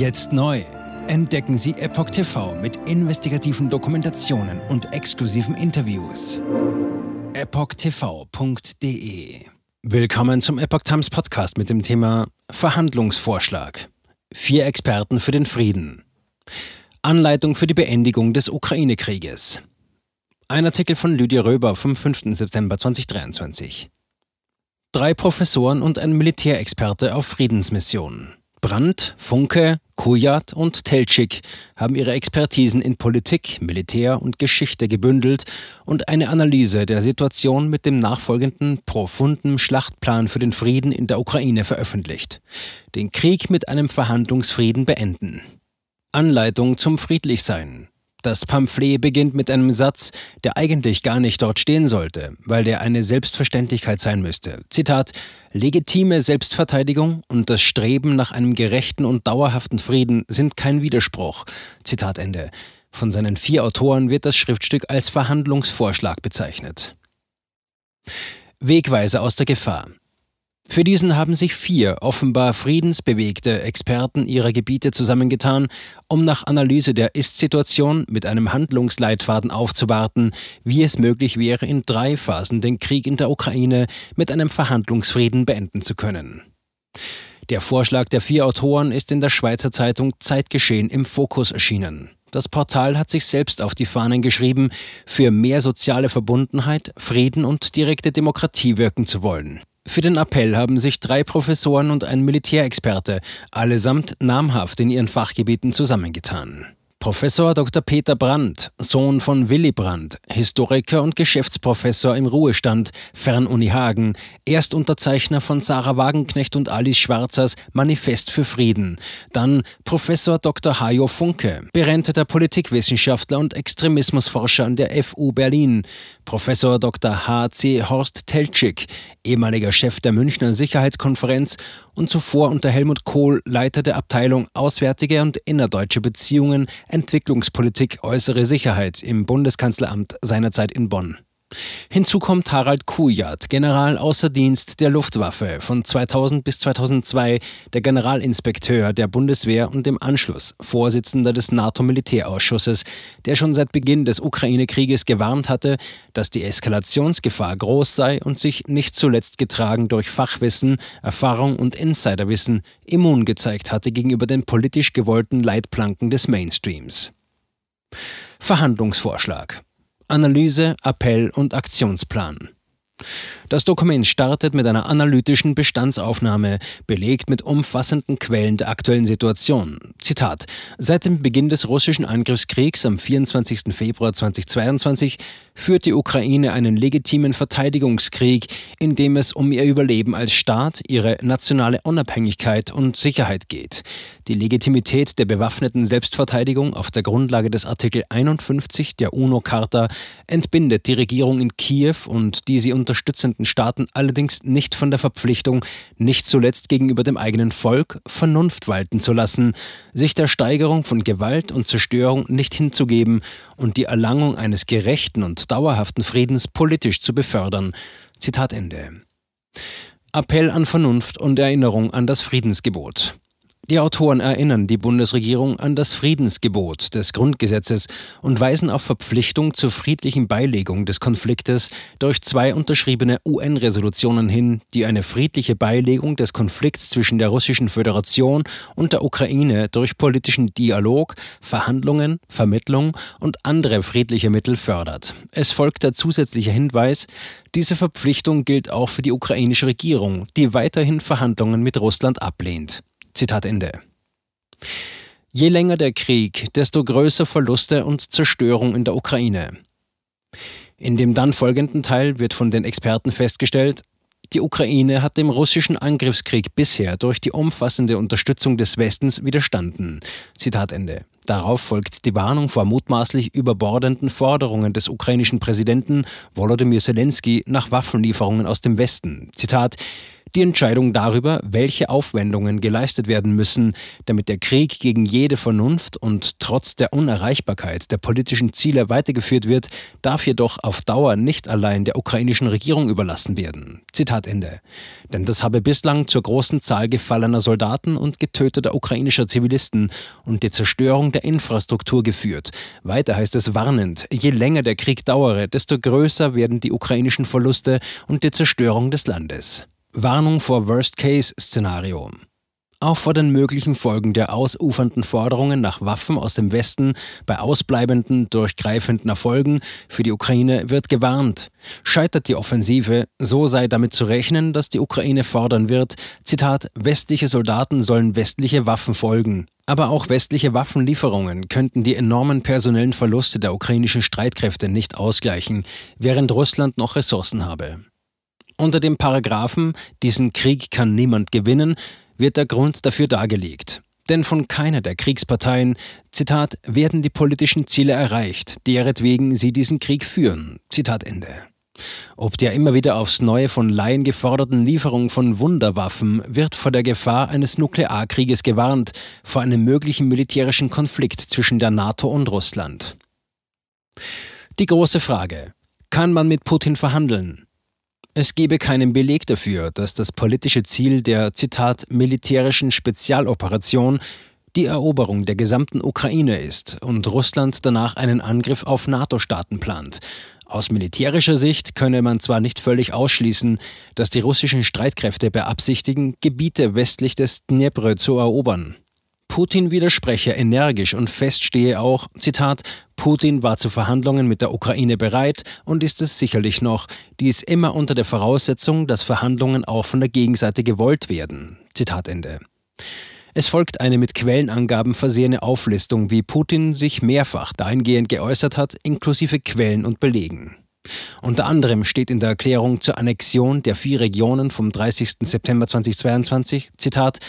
Jetzt neu. Entdecken Sie Epoch TV mit investigativen Dokumentationen und exklusiven Interviews. EpochTV.de Willkommen zum Epoch Times Podcast mit dem Thema Verhandlungsvorschlag. Vier Experten für den Frieden. Anleitung für die Beendigung des Ukraine-Krieges. Ein Artikel von Lydia Röber vom 5. September 2023. Drei Professoren und ein Militärexperte auf Friedensmission. Brandt, Funke, Kujat und Teltschik haben ihre Expertisen in Politik, Militär und Geschichte gebündelt und eine Analyse der Situation mit dem nachfolgenden profunden Schlachtplan für den Frieden in der Ukraine veröffentlicht. Den Krieg mit einem Verhandlungsfrieden beenden. Anleitung zum Friedlichsein. Das Pamphlet beginnt mit einem Satz, der eigentlich gar nicht dort stehen sollte, weil der eine Selbstverständlichkeit sein müsste. Zitat: Legitime Selbstverteidigung und das Streben nach einem gerechten und dauerhaften Frieden sind kein Widerspruch. Zitat Ende. Von seinen vier Autoren wird das Schriftstück als Verhandlungsvorschlag bezeichnet. Wegweise aus der Gefahr. Für diesen haben sich vier offenbar friedensbewegte Experten ihrer Gebiete zusammengetan, um nach Analyse der Ist-Situation mit einem Handlungsleitfaden aufzuwarten, wie es möglich wäre, in drei Phasen den Krieg in der Ukraine mit einem Verhandlungsfrieden beenden zu können. Der Vorschlag der vier Autoren ist in der Schweizer Zeitung Zeitgeschehen im Fokus erschienen. Das Portal hat sich selbst auf die Fahnen geschrieben, für mehr soziale Verbundenheit, Frieden und direkte Demokratie wirken zu wollen. Für den Appell haben sich drei Professoren und ein Militärexperte, allesamt namhaft in ihren Fachgebieten, zusammengetan. Professor Dr. Peter Brandt, Sohn von Willy Brandt, Historiker und Geschäftsprofessor im Ruhestand, Fernuni Hagen, Erstunterzeichner von Sarah Wagenknecht und Alice Schwarzers Manifest für Frieden. Dann Professor Dr. Hajo Funke, berenteter Politikwissenschaftler und Extremismusforscher an der FU Berlin. Professor Dr. H.C. Horst Teltschik, ehemaliger Chef der Münchner Sicherheitskonferenz und zuvor unter Helmut Kohl Leiter der Abteilung Auswärtige und Innerdeutsche Beziehungen, Entwicklungspolitik, äußere Sicherheit im Bundeskanzleramt seinerzeit in Bonn. Hinzu kommt Harald Kujat, General außer Dienst der Luftwaffe von 2000 bis 2002, der Generalinspekteur der Bundeswehr und im Anschluss Vorsitzender des NATO-Militärausschusses, der schon seit Beginn des Ukraine-Krieges gewarnt hatte, dass die Eskalationsgefahr groß sei und sich nicht zuletzt getragen durch Fachwissen, Erfahrung und Insiderwissen immun gezeigt hatte gegenüber den politisch gewollten Leitplanken des Mainstreams. Verhandlungsvorschlag Analyse, Appell und Aktionsplan. Das Dokument startet mit einer analytischen Bestandsaufnahme, belegt mit umfassenden Quellen der aktuellen Situation. Zitat: Seit dem Beginn des russischen Angriffskriegs am 24. Februar 2022 führt die Ukraine einen legitimen Verteidigungskrieg, in dem es um ihr Überleben als Staat, ihre nationale Unabhängigkeit und Sicherheit geht. Die Legitimität der bewaffneten Selbstverteidigung auf der Grundlage des Artikel 51 der UNO-Charta entbindet die Regierung in Kiew und die sie unterstützenden Staaten allerdings nicht von der Verpflichtung, nicht zuletzt gegenüber dem eigenen Volk, Vernunft walten zu lassen, sich der Steigerung von Gewalt und Zerstörung nicht hinzugeben und die Erlangung eines gerechten und dauerhaften Friedens politisch zu befördern. Zitat Ende. Appell an Vernunft und Erinnerung an das Friedensgebot. Die Autoren erinnern die Bundesregierung an das Friedensgebot des Grundgesetzes und weisen auf Verpflichtung zur friedlichen Beilegung des Konfliktes durch zwei unterschriebene UN-Resolutionen hin, die eine friedliche Beilegung des Konflikts zwischen der Russischen Föderation und der Ukraine durch politischen Dialog, Verhandlungen, Vermittlung und andere friedliche Mittel fördert. Es folgt der zusätzliche Hinweis, diese Verpflichtung gilt auch für die ukrainische Regierung, die weiterhin Verhandlungen mit Russland ablehnt. Zitat Ende. Je länger der Krieg, desto größer Verluste und Zerstörung in der Ukraine. In dem dann folgenden Teil wird von den Experten festgestellt, die Ukraine hat dem russischen Angriffskrieg bisher durch die umfassende Unterstützung des Westens widerstanden. Zitat Ende. Darauf folgt die Warnung vor mutmaßlich überbordenden Forderungen des ukrainischen Präsidenten Volodymyr Zelensky nach Waffenlieferungen aus dem Westen. Zitat Die Entscheidung darüber, welche Aufwendungen geleistet werden müssen, damit der Krieg gegen jede Vernunft und trotz der Unerreichbarkeit der politischen Ziele weitergeführt wird, darf jedoch auf Dauer nicht allein der ukrainischen Regierung überlassen werden. Zitat Ende. Denn das habe bislang zur großen Zahl gefallener Soldaten und getöteter ukrainischer Zivilisten und die Zerstörung der Infrastruktur geführt. Weiter heißt es warnend, je länger der Krieg dauere, desto größer werden die ukrainischen Verluste und die Zerstörung des Landes. Warnung vor Worst-Case-Szenario. Auch vor den möglichen Folgen der ausufernden Forderungen nach Waffen aus dem Westen bei ausbleibenden, durchgreifenden Erfolgen für die Ukraine wird gewarnt. Scheitert die Offensive, so sei damit zu rechnen, dass die Ukraine fordern wird, Zitat, westliche Soldaten sollen westliche Waffen folgen. Aber auch westliche Waffenlieferungen könnten die enormen personellen Verluste der ukrainischen Streitkräfte nicht ausgleichen, während Russland noch Ressourcen habe. Unter dem Paragraphen Diesen Krieg kann niemand gewinnen wird der Grund dafür dargelegt. Denn von keiner der Kriegsparteien, Zitat, werden die politischen Ziele erreicht, deretwegen sie diesen Krieg führen. Zitat Ende. Ob der immer wieder aufs Neue von Laien geforderten Lieferung von Wunderwaffen wird vor der Gefahr eines Nuklearkrieges gewarnt, vor einem möglichen militärischen Konflikt zwischen der NATO und Russland. Die große Frage: Kann man mit Putin verhandeln? Es gebe keinen Beleg dafür, dass das politische Ziel der Zitat militärischen Spezialoperation die Eroberung der gesamten Ukraine ist und Russland danach einen Angriff auf NATO-Staaten plant. Aus militärischer Sicht könne man zwar nicht völlig ausschließen, dass die russischen Streitkräfte beabsichtigen, Gebiete westlich des Dnepr zu erobern. Putin widerspreche energisch und feststehe auch, Zitat, Putin war zu Verhandlungen mit der Ukraine bereit und ist es sicherlich noch, dies immer unter der Voraussetzung, dass Verhandlungen auch von der Gegenseite gewollt werden. Zitat Ende. Es folgt eine mit Quellenangaben versehene Auflistung, wie Putin sich mehrfach dahingehend geäußert hat, inklusive Quellen und Belegen. Unter anderem steht in der Erklärung zur Annexion der vier Regionen vom 30. September 2022, Zitat,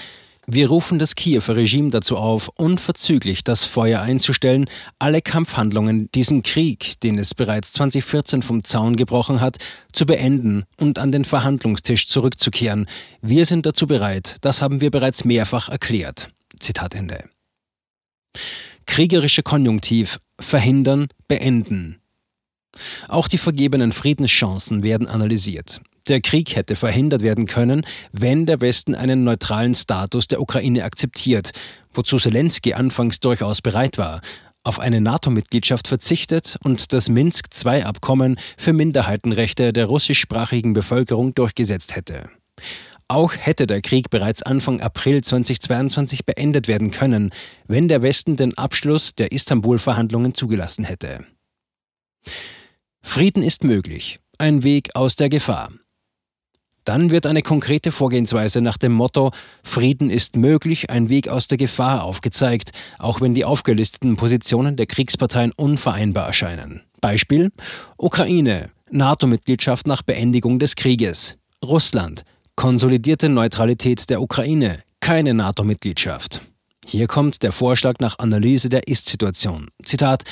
wir rufen das Kiewer Regime dazu auf, unverzüglich das Feuer einzustellen, alle Kampfhandlungen, diesen Krieg, den es bereits 2014 vom Zaun gebrochen hat, zu beenden und an den Verhandlungstisch zurückzukehren. Wir sind dazu bereit, das haben wir bereits mehrfach erklärt. Zitat Ende. Kriegerische Konjunktiv verhindern, beenden. Auch die vergebenen Friedenschancen werden analysiert. Der Krieg hätte verhindert werden können, wenn der Westen einen neutralen Status der Ukraine akzeptiert, wozu Zelensky anfangs durchaus bereit war, auf eine NATO-Mitgliedschaft verzichtet und das Minsk-II-Abkommen für Minderheitenrechte der russischsprachigen Bevölkerung durchgesetzt hätte. Auch hätte der Krieg bereits Anfang April 2022 beendet werden können, wenn der Westen den Abschluss der Istanbul-Verhandlungen zugelassen hätte. Frieden ist möglich, ein Weg aus der Gefahr. Dann wird eine konkrete Vorgehensweise nach dem Motto Frieden ist möglich, ein Weg aus der Gefahr aufgezeigt, auch wenn die aufgelisteten Positionen der Kriegsparteien unvereinbar erscheinen. Beispiel Ukraine, NATO-Mitgliedschaft nach Beendigung des Krieges. Russland, konsolidierte Neutralität der Ukraine, keine NATO-Mitgliedschaft. Hier kommt der Vorschlag nach Analyse der Ist-Situation. Zitat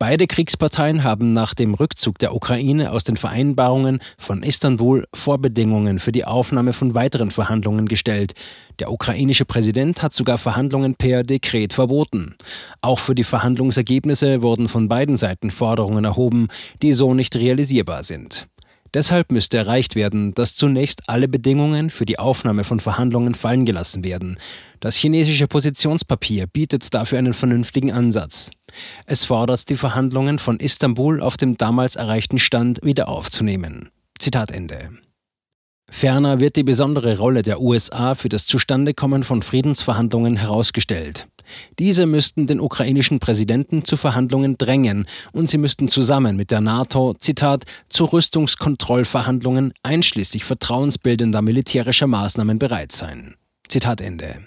Beide Kriegsparteien haben nach dem Rückzug der Ukraine aus den Vereinbarungen von Istanbul Vorbedingungen für die Aufnahme von weiteren Verhandlungen gestellt. Der ukrainische Präsident hat sogar Verhandlungen per Dekret verboten. Auch für die Verhandlungsergebnisse wurden von beiden Seiten Forderungen erhoben, die so nicht realisierbar sind. Deshalb müsste erreicht werden, dass zunächst alle Bedingungen für die Aufnahme von Verhandlungen fallen gelassen werden. Das chinesische Positionspapier bietet dafür einen vernünftigen Ansatz. Es fordert, die Verhandlungen von Istanbul auf dem damals erreichten Stand wieder aufzunehmen. Zitat Ende. Ferner wird die besondere Rolle der USA für das Zustandekommen von Friedensverhandlungen herausgestellt. Diese müssten den ukrainischen Präsidenten zu Verhandlungen drängen und sie müssten zusammen mit der NATO, Zitat, zu Rüstungskontrollverhandlungen einschließlich vertrauensbildender militärischer Maßnahmen bereit sein. Zitat Ende.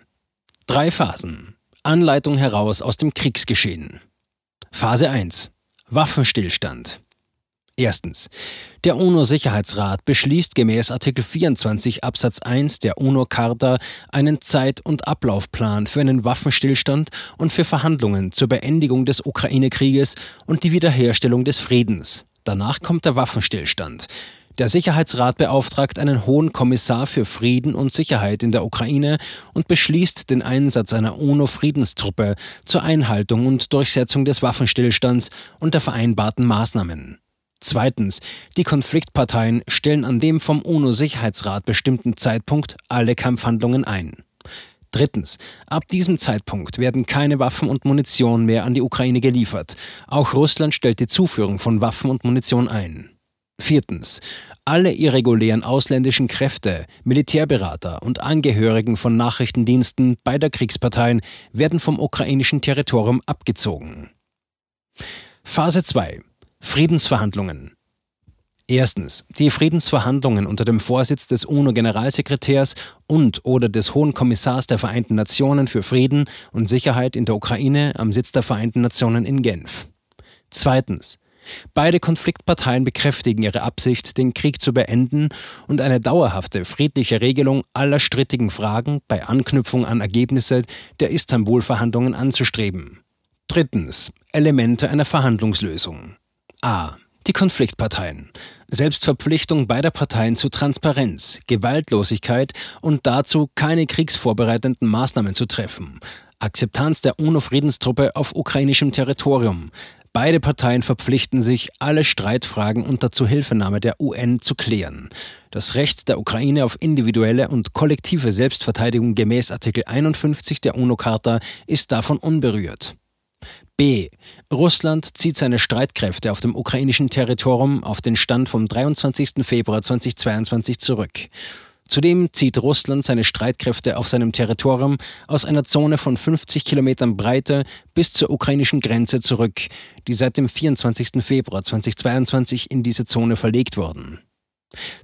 Drei Phasen. Anleitung heraus aus dem Kriegsgeschehen. Phase 1. Waffenstillstand. Erstens. Der UNO-Sicherheitsrat beschließt gemäß Artikel 24 Absatz 1 der UNO-Charta einen Zeit- und Ablaufplan für einen Waffenstillstand und für Verhandlungen zur Beendigung des Ukraine-Krieges und die Wiederherstellung des Friedens. Danach kommt der Waffenstillstand. Der Sicherheitsrat beauftragt einen hohen Kommissar für Frieden und Sicherheit in der Ukraine und beschließt den Einsatz einer UNO-Friedenstruppe zur Einhaltung und Durchsetzung des Waffenstillstands und der vereinbarten Maßnahmen. Zweitens, die Konfliktparteien stellen an dem vom UNO-Sicherheitsrat bestimmten Zeitpunkt alle Kampfhandlungen ein. Drittens, ab diesem Zeitpunkt werden keine Waffen und Munition mehr an die Ukraine geliefert. Auch Russland stellt die Zuführung von Waffen und Munition ein. Viertens. Alle irregulären ausländischen Kräfte, Militärberater und Angehörigen von Nachrichtendiensten beider Kriegsparteien werden vom ukrainischen Territorium abgezogen. Phase 2. Friedensverhandlungen. Erstens. Die Friedensverhandlungen unter dem Vorsitz des UNO-Generalsekretärs und oder des Hohen Kommissars der Vereinten Nationen für Frieden und Sicherheit in der Ukraine am Sitz der Vereinten Nationen in Genf. Zweitens. Beide Konfliktparteien bekräftigen ihre Absicht, den Krieg zu beenden und eine dauerhafte friedliche Regelung aller strittigen Fragen bei Anknüpfung an Ergebnisse der Istanbul-Verhandlungen anzustreben. Drittens. Elemente einer Verhandlungslösung. A. Die Konfliktparteien. Selbstverpflichtung beider Parteien zu Transparenz, Gewaltlosigkeit und dazu, keine kriegsvorbereitenden Maßnahmen zu treffen. Akzeptanz der UNO-Friedenstruppe auf ukrainischem Territorium, Beide Parteien verpflichten sich, alle Streitfragen unter Zuhilfenahme der UN zu klären. Das Recht der Ukraine auf individuelle und kollektive Selbstverteidigung gemäß Artikel 51 der UNO-Charta ist davon unberührt. B. Russland zieht seine Streitkräfte auf dem ukrainischen Territorium auf den Stand vom 23. Februar 2022 zurück. Zudem zieht Russland seine Streitkräfte auf seinem Territorium aus einer Zone von 50 Kilometern Breite bis zur ukrainischen Grenze zurück, die seit dem 24. Februar 2022 in diese Zone verlegt wurden.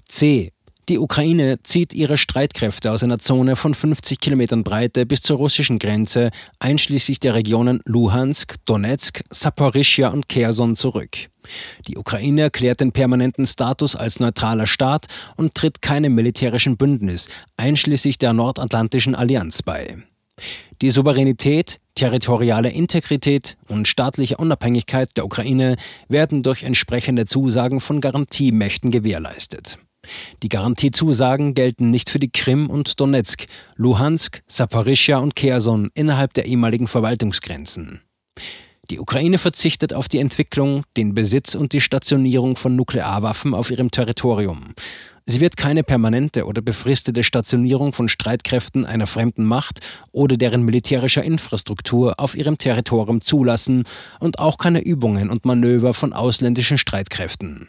C. Die Ukraine zieht ihre Streitkräfte aus einer Zone von 50 Kilometern Breite bis zur russischen Grenze, einschließlich der Regionen Luhansk, Donetsk, Saporischia und Kherson zurück. Die Ukraine erklärt den permanenten Status als neutraler Staat und tritt keinem militärischen Bündnis, einschließlich der Nordatlantischen Allianz, bei. Die Souveränität, territoriale Integrität und staatliche Unabhängigkeit der Ukraine werden durch entsprechende Zusagen von Garantiemächten gewährleistet. Die Garantiezusagen gelten nicht für die Krim und Donetsk, Luhansk, Saporischia und Kherson innerhalb der ehemaligen Verwaltungsgrenzen. Die Ukraine verzichtet auf die Entwicklung, den Besitz und die Stationierung von Nuklearwaffen auf ihrem Territorium. Sie wird keine permanente oder befristete Stationierung von Streitkräften einer fremden Macht oder deren militärischer Infrastruktur auf ihrem Territorium zulassen und auch keine Übungen und Manöver von ausländischen Streitkräften.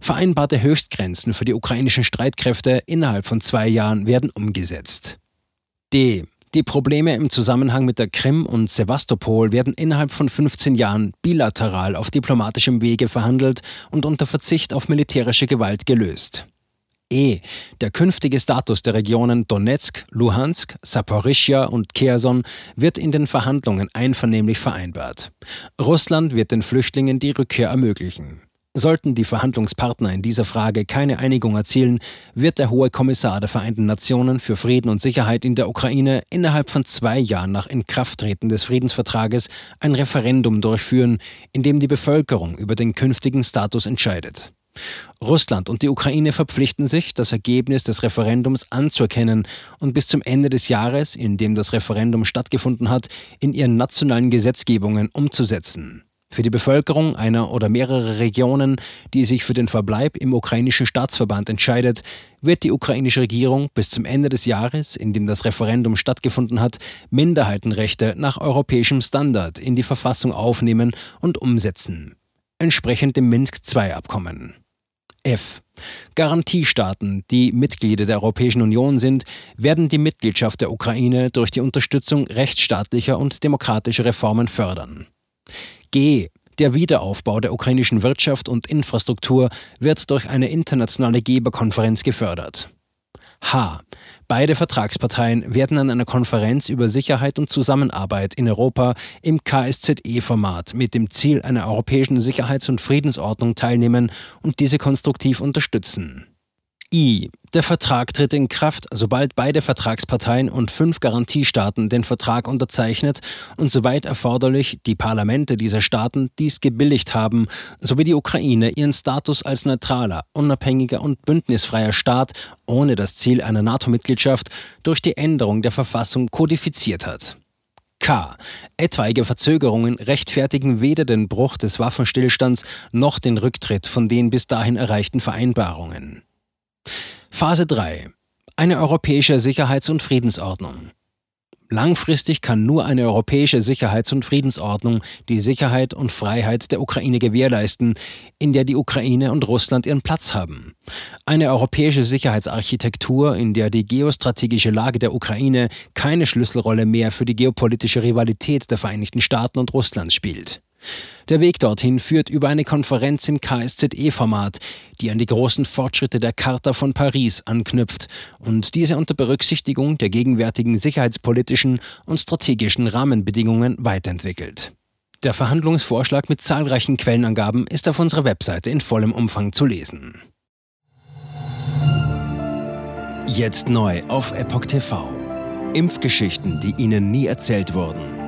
Vereinbarte Höchstgrenzen für die ukrainischen Streitkräfte innerhalb von zwei Jahren werden umgesetzt. D. Die Probleme im Zusammenhang mit der Krim und Sevastopol werden innerhalb von 15 Jahren bilateral auf diplomatischem Wege verhandelt und unter Verzicht auf militärische Gewalt gelöst. E. Der künftige Status der Regionen Donetsk, Luhansk, Saporischia und Kherson wird in den Verhandlungen einvernehmlich vereinbart. Russland wird den Flüchtlingen die Rückkehr ermöglichen. Sollten die Verhandlungspartner in dieser Frage keine Einigung erzielen, wird der Hohe Kommissar der Vereinten Nationen für Frieden und Sicherheit in der Ukraine innerhalb von zwei Jahren nach Inkrafttreten des Friedensvertrages ein Referendum durchführen, in dem die Bevölkerung über den künftigen Status entscheidet. Russland und die Ukraine verpflichten sich, das Ergebnis des Referendums anzuerkennen und bis zum Ende des Jahres, in dem das Referendum stattgefunden hat, in ihren nationalen Gesetzgebungen umzusetzen. Für die Bevölkerung einer oder mehrerer Regionen, die sich für den Verbleib im ukrainischen Staatsverband entscheidet, wird die ukrainische Regierung bis zum Ende des Jahres, in dem das Referendum stattgefunden hat, Minderheitenrechte nach europäischem Standard in die Verfassung aufnehmen und umsetzen, entsprechend dem Minsk-II-Abkommen. F. Garantiestaaten, die Mitglieder der Europäischen Union sind, werden die Mitgliedschaft der Ukraine durch die Unterstützung rechtsstaatlicher und demokratischer Reformen fördern. G. Der Wiederaufbau der ukrainischen Wirtschaft und Infrastruktur wird durch eine internationale Geberkonferenz gefördert. H. Beide Vertragsparteien werden an einer Konferenz über Sicherheit und Zusammenarbeit in Europa im KSZE-Format mit dem Ziel einer europäischen Sicherheits- und Friedensordnung teilnehmen und diese konstruktiv unterstützen. I. Der Vertrag tritt in Kraft, sobald beide Vertragsparteien und fünf Garantiestaaten den Vertrag unterzeichnet und soweit erforderlich die Parlamente dieser Staaten dies gebilligt haben, sowie die Ukraine ihren Status als neutraler, unabhängiger und bündnisfreier Staat ohne das Ziel einer NATO-Mitgliedschaft durch die Änderung der Verfassung kodifiziert hat. K. Etwaige Verzögerungen rechtfertigen weder den Bruch des Waffenstillstands noch den Rücktritt von den bis dahin erreichten Vereinbarungen. Phase 3. Eine europäische Sicherheits- und Friedensordnung. Langfristig kann nur eine europäische Sicherheits- und Friedensordnung die Sicherheit und Freiheit der Ukraine gewährleisten, in der die Ukraine und Russland ihren Platz haben. Eine europäische Sicherheitsarchitektur, in der die geostrategische Lage der Ukraine keine Schlüsselrolle mehr für die geopolitische Rivalität der Vereinigten Staaten und Russlands spielt. Der Weg dorthin führt über eine Konferenz im KSZE-Format, die an die großen Fortschritte der Charta von Paris anknüpft und diese unter Berücksichtigung der gegenwärtigen sicherheitspolitischen und strategischen Rahmenbedingungen weiterentwickelt. Der Verhandlungsvorschlag mit zahlreichen Quellenangaben ist auf unserer Webseite in vollem Umfang zu lesen. Jetzt neu auf Epoch TV. Impfgeschichten, die Ihnen nie erzählt wurden.